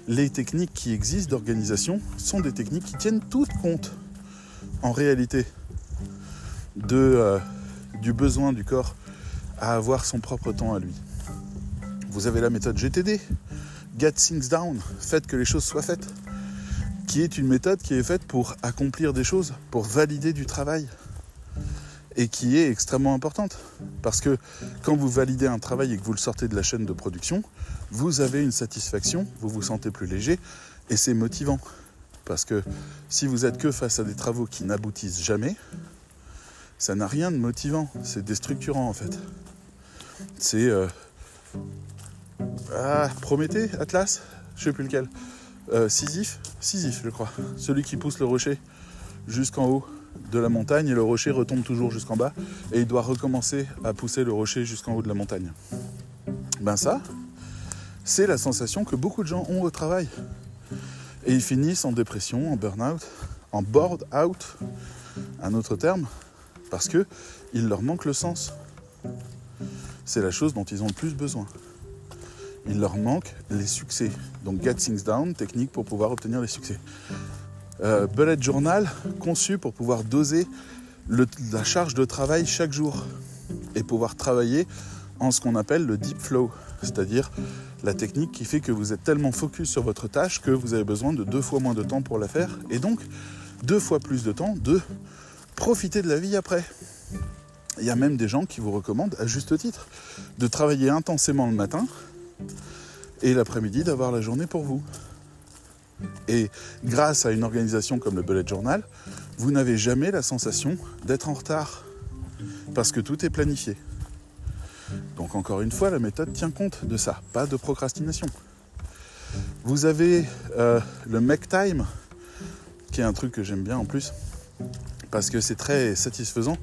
les techniques qui existent d'organisation sont des techniques qui tiennent toutes compte en réalité de, euh, du besoin du corps à avoir son propre temps à lui. Vous avez la méthode GTD, Get Things Down, faites que les choses soient faites, qui est une méthode qui est faite pour accomplir des choses, pour valider du travail, et qui est extrêmement importante. Parce que quand vous validez un travail et que vous le sortez de la chaîne de production, vous avez une satisfaction, vous vous sentez plus léger, et c'est motivant. Parce que si vous êtes que face à des travaux qui n'aboutissent jamais, ça n'a rien de motivant, c'est déstructurant en fait. C'est... Euh, ah, Prométhée, Atlas, je sais plus lequel. Euh, Sisyphe, je crois. Celui qui pousse le rocher jusqu'en haut de la montagne et le rocher retombe toujours jusqu'en bas et il doit recommencer à pousser le rocher jusqu'en haut de la montagne. Ben ça, c'est la sensation que beaucoup de gens ont au travail. Et ils finissent en dépression, en burn-out, en board-out, un autre terme, parce que il leur manque le sens. C'est la chose dont ils ont le plus besoin. Il leur manque les succès. Donc get things down, technique pour pouvoir obtenir les succès. Euh, bullet journal conçu pour pouvoir doser la charge de travail chaque jour et pouvoir travailler en ce qu'on appelle le deep flow, c'est-à-dire la technique qui fait que vous êtes tellement focus sur votre tâche que vous avez besoin de deux fois moins de temps pour la faire et donc deux fois plus de temps de profiter de la vie après. Il y a même des gens qui vous recommandent, à juste titre, de travailler intensément le matin et l'après-midi d'avoir la journée pour vous. Et grâce à une organisation comme le Bullet Journal, vous n'avez jamais la sensation d'être en retard parce que tout est planifié. Donc encore une fois, la méthode tient compte de ça, pas de procrastination. Vous avez euh, le make time, qui est un truc que j'aime bien en plus, parce que c'est très satisfaisant.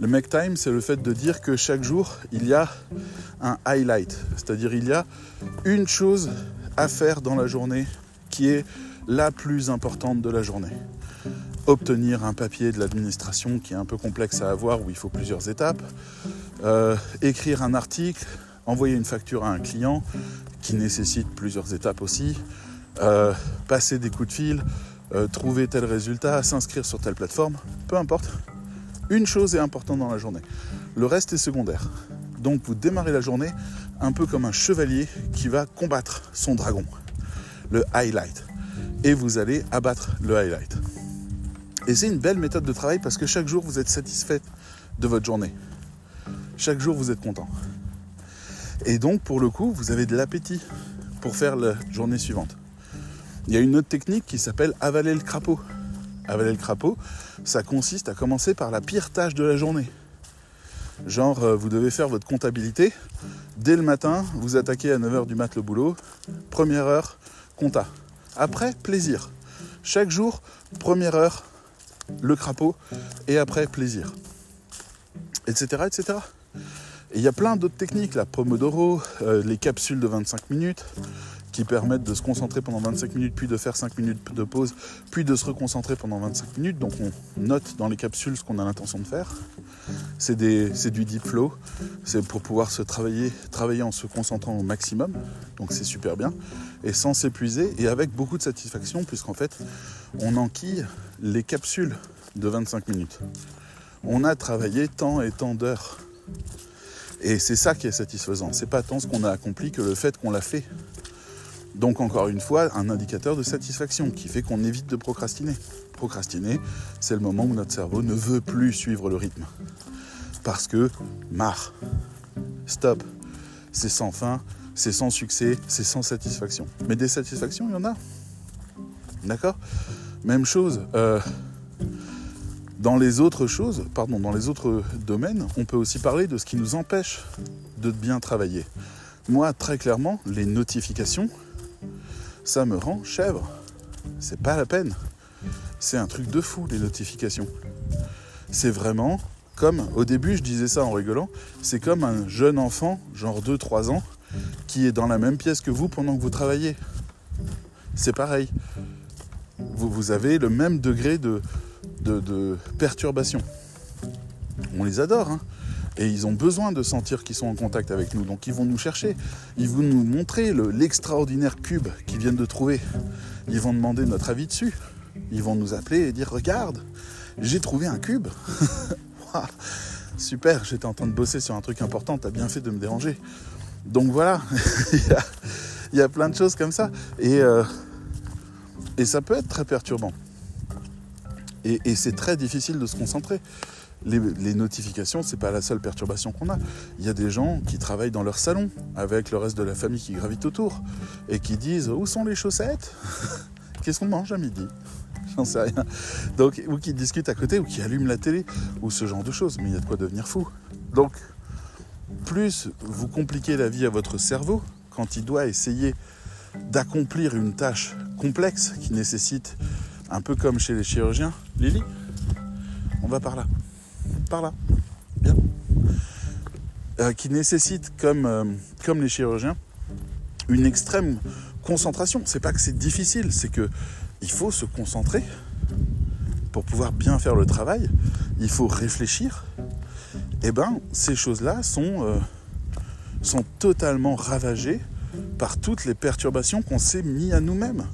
Le make time, c'est le fait de dire que chaque jour, il y a un highlight, c'est-à-dire il y a une chose à faire dans la journée qui est la plus importante de la journée. Obtenir un papier de l'administration qui est un peu complexe à avoir, où il faut plusieurs étapes. Euh, écrire un article, envoyer une facture à un client qui nécessite plusieurs étapes aussi. Euh, passer des coups de fil, euh, trouver tel résultat, s'inscrire sur telle plateforme, peu importe. Une chose est importante dans la journée. Le reste est secondaire. Donc vous démarrez la journée un peu comme un chevalier qui va combattre son dragon. Le highlight. Et vous allez abattre le highlight. Et c'est une belle méthode de travail parce que chaque jour vous êtes satisfait de votre journée. Chaque jour vous êtes content. Et donc pour le coup, vous avez de l'appétit pour faire la journée suivante. Il y a une autre technique qui s'appelle avaler le crapaud. Avaler le crapaud, ça consiste à commencer par la pire tâche de la journée. Genre, euh, vous devez faire votre comptabilité. Dès le matin, vous attaquez à 9h du mat le boulot. Première heure, compta. Après, plaisir. Chaque jour, première heure, le crapaud. Et après, plaisir. Etc. etc. Et il y a plein d'autres techniques, la Pomodoro, euh, les capsules de 25 minutes qui permettent de se concentrer pendant 25 minutes, puis de faire 5 minutes de pause, puis de se reconcentrer pendant 25 minutes. Donc on note dans les capsules ce qu'on a l'intention de faire. C'est du deep flow, c'est pour pouvoir se travailler, travailler en se concentrant au maximum. Donc c'est super bien. Et sans s'épuiser et avec beaucoup de satisfaction, puisqu'en fait, on enquille les capsules de 25 minutes. On a travaillé tant et tant d'heures. Et c'est ça qui est satisfaisant. C'est pas tant ce qu'on a accompli que le fait qu'on l'a fait. Donc encore une fois, un indicateur de satisfaction qui fait qu'on évite de procrastiner. Procrastiner, c'est le moment où notre cerveau ne veut plus suivre le rythme. Parce que, marre, stop, c'est sans fin, c'est sans succès, c'est sans satisfaction. Mais des satisfactions, il y en a. D'accord? Même chose. euh, dans les autres choses, pardon, dans les autres domaines, on peut aussi parler de ce qui nous empêche de bien travailler. Moi, très clairement, les notifications, ça me rend chèvre. C'est pas la peine. C'est un truc de fou, les notifications. C'est vraiment comme, au début, je disais ça en rigolant, c'est comme un jeune enfant, genre 2-3 ans, qui est dans la même pièce que vous pendant que vous travaillez. C'est pareil. Vous, avez le même degré de, de, de perturbation. On les adore, hein. Et ils ont besoin de sentir qu'ils sont en contact avec nous. Donc ils vont nous chercher. Ils vont nous montrer le- l'extraordinaire cube qu'ils viennent de trouver. Ils vont demander notre avis dessus. Ils vont nous appeler et dire Regarde, j'ai trouvé un cube. Super, j'étais en train de bosser sur un truc important, t'as bien fait de me déranger. Donc voilà, il, y a, plein de choses comme ça. Et, euh, ça peut être très perturbant. Et c'est très difficile de se concentrer. Les, les notifications, c'est pas la seule perturbation qu'on a. Il y a des gens qui travaillent dans leur salon avec le reste de la famille qui gravite autour et qui disent Où sont les chaussettes Qu'est-ce qu'on mange à midi J'en sais rien. Ou qui discutent à côté, ou qui allument la télé, ou ce genre de choses. Mais il y a de quoi devenir fou. Donc, plus vous compliquez la vie à votre cerveau quand il doit essayer d'accomplir une tâche complexe qui nécessite, un peu comme chez les chirurgiens, Lily, on va par là, par là, Euh, qui nécessite, comme, euh, comme les chirurgiens, une extrême concentration. C'est pas que c'est difficile, c'est que il faut se concentrer pour pouvoir bien faire le travail. Il faut réfléchir. Et ben, ces choses-là sont, euh, sont totalement ravagées par toutes les perturbations qu'on s'est mis à nous-mêmes.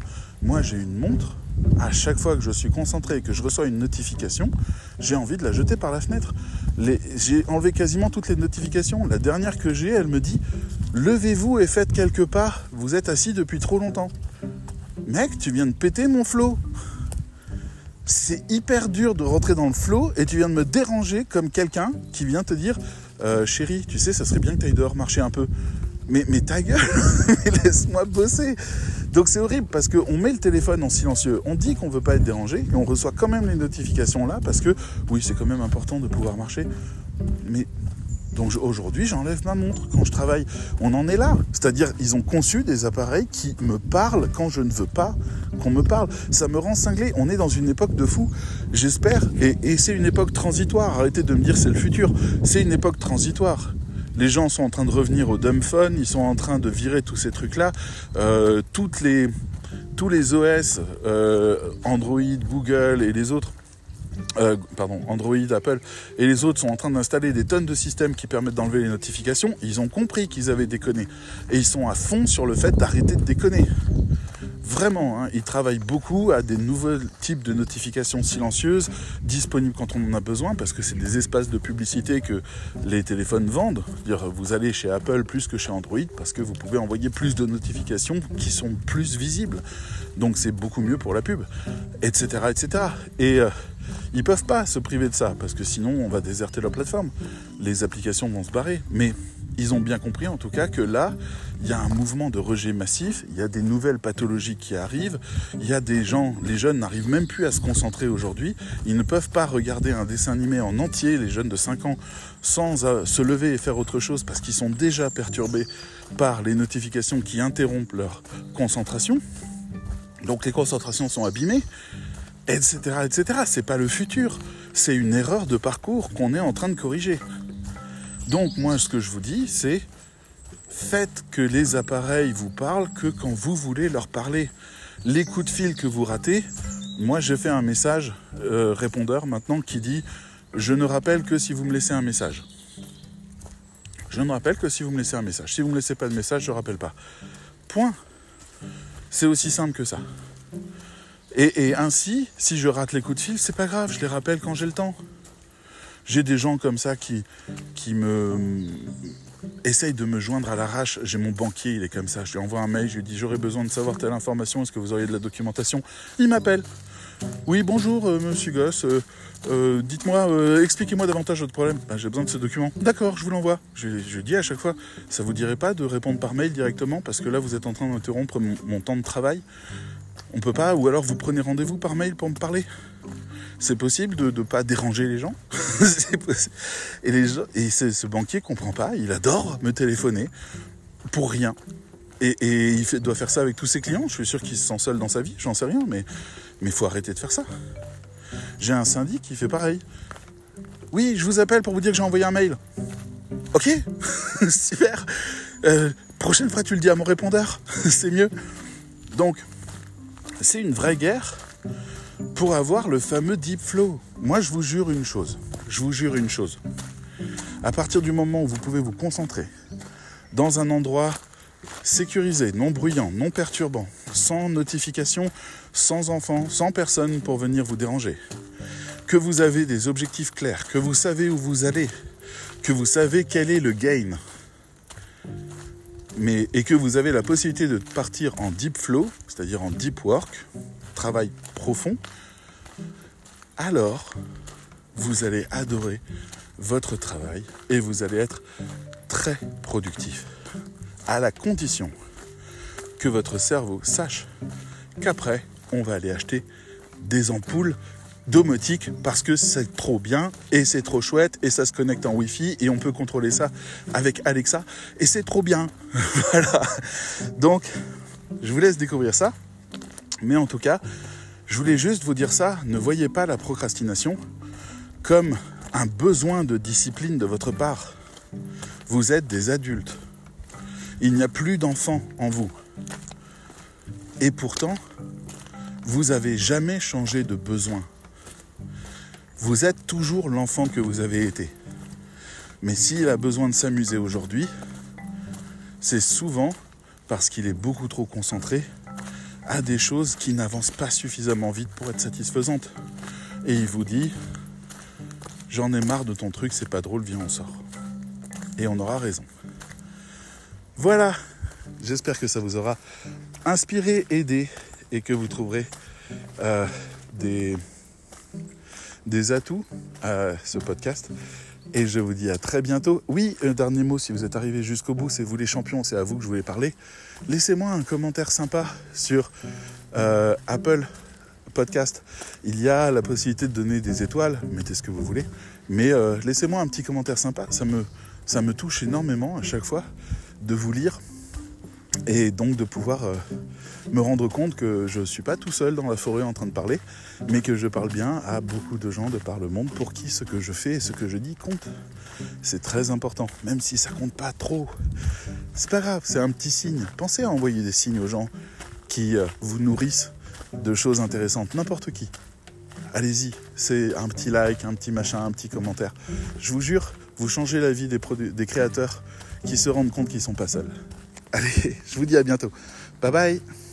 Moi, j'ai une montre. À chaque fois que je suis concentré et que je reçois une notification, j'ai envie de la jeter par la fenêtre. J'ai enlevé quasiment toutes les notifications. La dernière que j'ai, elle me dit Levez-vous et faites quelque part. Vous êtes assis depuis trop longtemps. Mec, tu viens de péter mon flot. C'est hyper dur de rentrer dans le flot et tu viens de me déranger comme quelqu'un qui vient te dire Euh, Chérie, tu sais, ça serait bien que tu ailles dehors marcher un peu. Mais, mais ta gueule, laisse-moi bosser. Donc c'est horrible parce qu'on met le téléphone en silencieux, on dit qu'on veut pas être dérangé et on reçoit quand même les notifications là parce que oui, c'est quand même important de pouvoir marcher. Mais donc aujourd'hui, j'enlève ma montre quand je travaille. On en est là. C'est-à-dire, ils ont conçu des appareils qui me parlent quand je ne veux pas qu'on me parle. Ça me rend cinglé. On est dans une époque de fou. J'espère. Et c'est une époque transitoire. Arrêtez de me dire c'est le futur. C'est une époque transitoire. Les gens sont en train de revenir au dumb. Ils sont en train de virer tous ces trucs-là. Euh, les, tous les OS, euh, Android, Google et les autres euh, pardon, Android, Apple et les autres sont en train d'installer des tonnes de systèmes qui permettent d'enlever les notifications. Ils ont compris qu'ils avaient déconné. Et ils sont à fond sur le fait d'arrêter de déconner. Vraiment, hein, ils travaillent beaucoup à des nouveaux types de notifications silencieuses disponibles quand on en a besoin parce que c'est des espaces de publicité que les téléphones vendent. Vous allez chez Apple plus que chez Android parce que vous pouvez envoyer plus de notifications qui sont plus visibles. Donc c'est beaucoup mieux pour la pub, etc. etc. Et euh, ils peuvent pas se priver de ça parce que sinon on va déserter leur plateforme. Les applications vont se barrer. Mais ils ont bien compris en tout cas que là, il y a un mouvement de rejet massif, il y a des nouvelles pathologies qui arrivent, il y a des gens, les jeunes n'arrivent même plus à se concentrer aujourd'hui, ils ne peuvent pas regarder un dessin animé en entier, les jeunes de 5 ans, sans euh, se lever et faire autre chose parce qu'ils sont déjà perturbés par les notifications qui interrompent leur concentration. Donc les concentrations sont abîmées, etc. etc. C'est pas le futur, c'est une erreur de parcours qu'on est en train de corriger. Donc moi ce que je vous dis c'est faites que les appareils vous parlent que quand vous voulez leur parler. Les coups de fil que vous ratez, moi j'ai fait un message euh, répondeur maintenant qui dit je ne rappelle que si vous me laissez un message. Je ne rappelle que si vous me laissez un message. Si vous ne me laissez pas de message, je ne rappelle pas. Point. C'est aussi simple que ça. Et, ainsi, si je rate les coups de fil, c'est pas grave, je les rappelle quand j'ai le temps. J'ai des gens comme ça qui, qui me essayent de me joindre à l'arrache. J'ai mon banquier, il est comme ça. Je lui envoie un mail, je lui dis j'aurais besoin de savoir telle information, est-ce que vous auriez de la documentation? Il m'appelle. Oui, bonjour, euh, monsieur Goss. Euh, euh, Dites-moi, expliquez-moi davantage votre problème. Ben, J'ai besoin de ce document. D'accord, je vous l'envoie. Je, je dis à chaque fois, ça vous dirait pas de répondre par mail directement parce que là, vous êtes en train d'interrompre mon temps de travail? On peut pas, ou alors vous prenez rendez-vous par mail pour me parler. C'est possible de ne pas déranger les gens. Et, les gens, et ce, banquier comprend pas. Il adore me téléphoner pour rien. Et, il doit faire ça avec tous ses clients. Je suis sûr qu'il se sent seul dans sa vie. J'en sais rien, mais mais faut arrêter de faire ça. J'ai un syndic qui fait pareil. Oui, je vous appelle pour vous dire que j'ai envoyé un mail. Ok, super. Euh, prochaine fois, tu le dis à mon répondeur. C'est mieux. Donc, c'est une vraie guerre pour avoir le fameux deep flow. Moi, je vous jure une chose. Je vous jure une chose. À partir du moment où vous pouvez vous concentrer dans un endroit sécurisé, non bruyant, non perturbant, sans notification, sans enfants, sans personne pour venir vous déranger, que vous avez des objectifs clairs, que vous savez où vous allez, que vous savez quel est le gain, et que vous avez la possibilité de partir en deep flow, c'est-à-dire en deep work, travail profond, alors vous allez adorer votre travail et vous allez être très productif, à la condition que votre cerveau sache qu'après, on va aller acheter des ampoules domotiques parce que c'est trop bien et c'est trop chouette et ça se connecte en Wi-Fi et on peut contrôler ça avec Alexa et c'est trop bien. voilà. Donc, je vous laisse découvrir ça. Mais en tout cas, je voulais juste vous dire ça. Ne voyez pas la procrastination comme un besoin de discipline de votre part. Vous êtes des adultes. Il n'y a plus d'enfants en vous. Et pourtant, vous avez jamais changé de besoin. Vous êtes toujours l'enfant que vous avez été. Mais s'il a besoin de s'amuser aujourd'hui, c'est souvent parce qu'il est beaucoup trop concentré à des choses qui n'avancent pas suffisamment vite pour être satisfaisantes. Et il vous dit, j'en ai marre de ton truc, c'est pas drôle, viens on sort. Et on aura raison. Voilà, j'espère que ça vous aura inspiré, aidé et que vous trouverez euh, des, des atouts à ce podcast. Et je vous dis à très bientôt. Oui, un dernier mot, si vous êtes arrivé jusqu'au bout, c'est vous les champions, c'est à vous que je voulais parler. Laissez-moi un commentaire sympa sur euh, Apple Podcast. Il y a la possibilité de donner des étoiles, mettez ce que vous voulez. Mais euh, laissez-moi un petit commentaire sympa, ça me, ça me touche énormément à chaque fois de vous lire et donc de pouvoir euh, me rendre compte que je ne suis pas tout seul dans la forêt en train de parler, mais que je parle bien à beaucoup de gens de par le monde pour qui ce que je fais et ce que je dis compte. C'est très important, même si ça compte pas trop. C'est pas grave, c'est un petit signe. Pensez à envoyer des signes aux gens qui euh, vous nourrissent de choses intéressantes, n'importe qui. Allez-y, c'est un petit like, un petit machin, un petit commentaire. Je vous jure, vous changez la vie des, des créateurs qui se rendent compte qu'ils sont pas seuls. Allez, je vous dis à bientôt. Bye bye